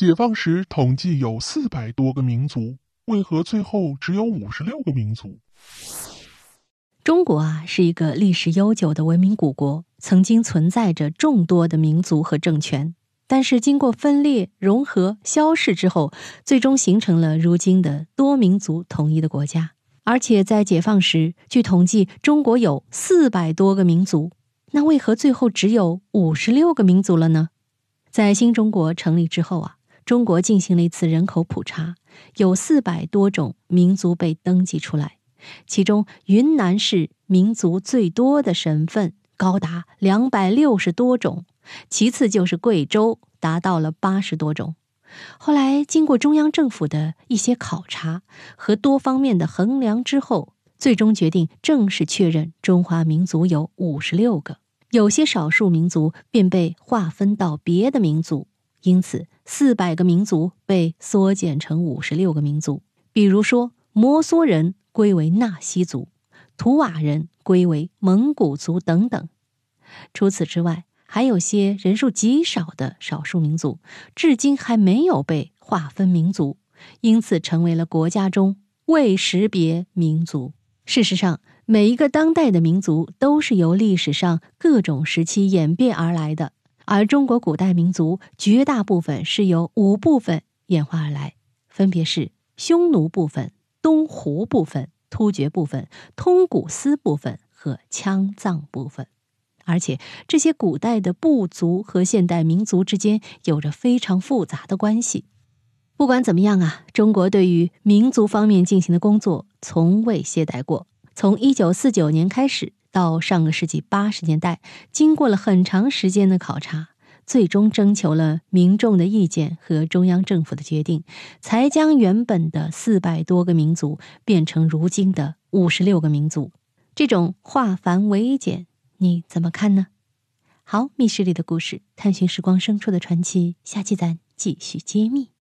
解放时统计有四百多个民族，为何最后只有五十六个民族？中国啊，是一个历史悠久的文明古国，曾经存在着众多的民族和政权。但是经过分裂、融合、消逝之后，最终形成了如今的多民族统一的国家。而且在解放时，据统计，中国有四百多个民族。那为何最后只有五十六个民族了呢？在新中国成立之后啊。中国进行了一次人口普查，有四百多种民族被登记出来，其中云南是民族最多的省份，高达两百六十多种，其次就是贵州，达到了八十多种。后来经过中央政府的一些考察和多方面的衡量之后，最终决定正式确认中华民族有五十六个，有些少数民族便被划分到别的民族。因此，四百个民族被缩减成五十六个民族。比如说，摩梭人归为纳西族，图瓦人归为蒙古族等等。除此之外，还有些人数极少的少数民族，至今还没有被划分民族，因此成为了国家中未识别民族。事实上，每一个当代的民族都是由历史上各种时期演变而来的。而中国古代民族绝大部分是由五部分演化而来，分别是匈奴部分、东胡部分、突厥部分、通古斯部分和羌藏部分。而且这些古代的部族和现代民族之间有着非常复杂的关系。不管怎么样啊，中国对于民族方面进行的工作从未懈怠过。从一九四九年开始。到上个世纪八十年代，经过了很长时间的考察，最终征求了民众的意见和中央政府的决定，才将原本的四百多个民族变成如今的五十六个民族。这种化繁为简，你怎么看呢？好，密室里的故事，探寻时光深处的传奇，下期咱继续揭秘。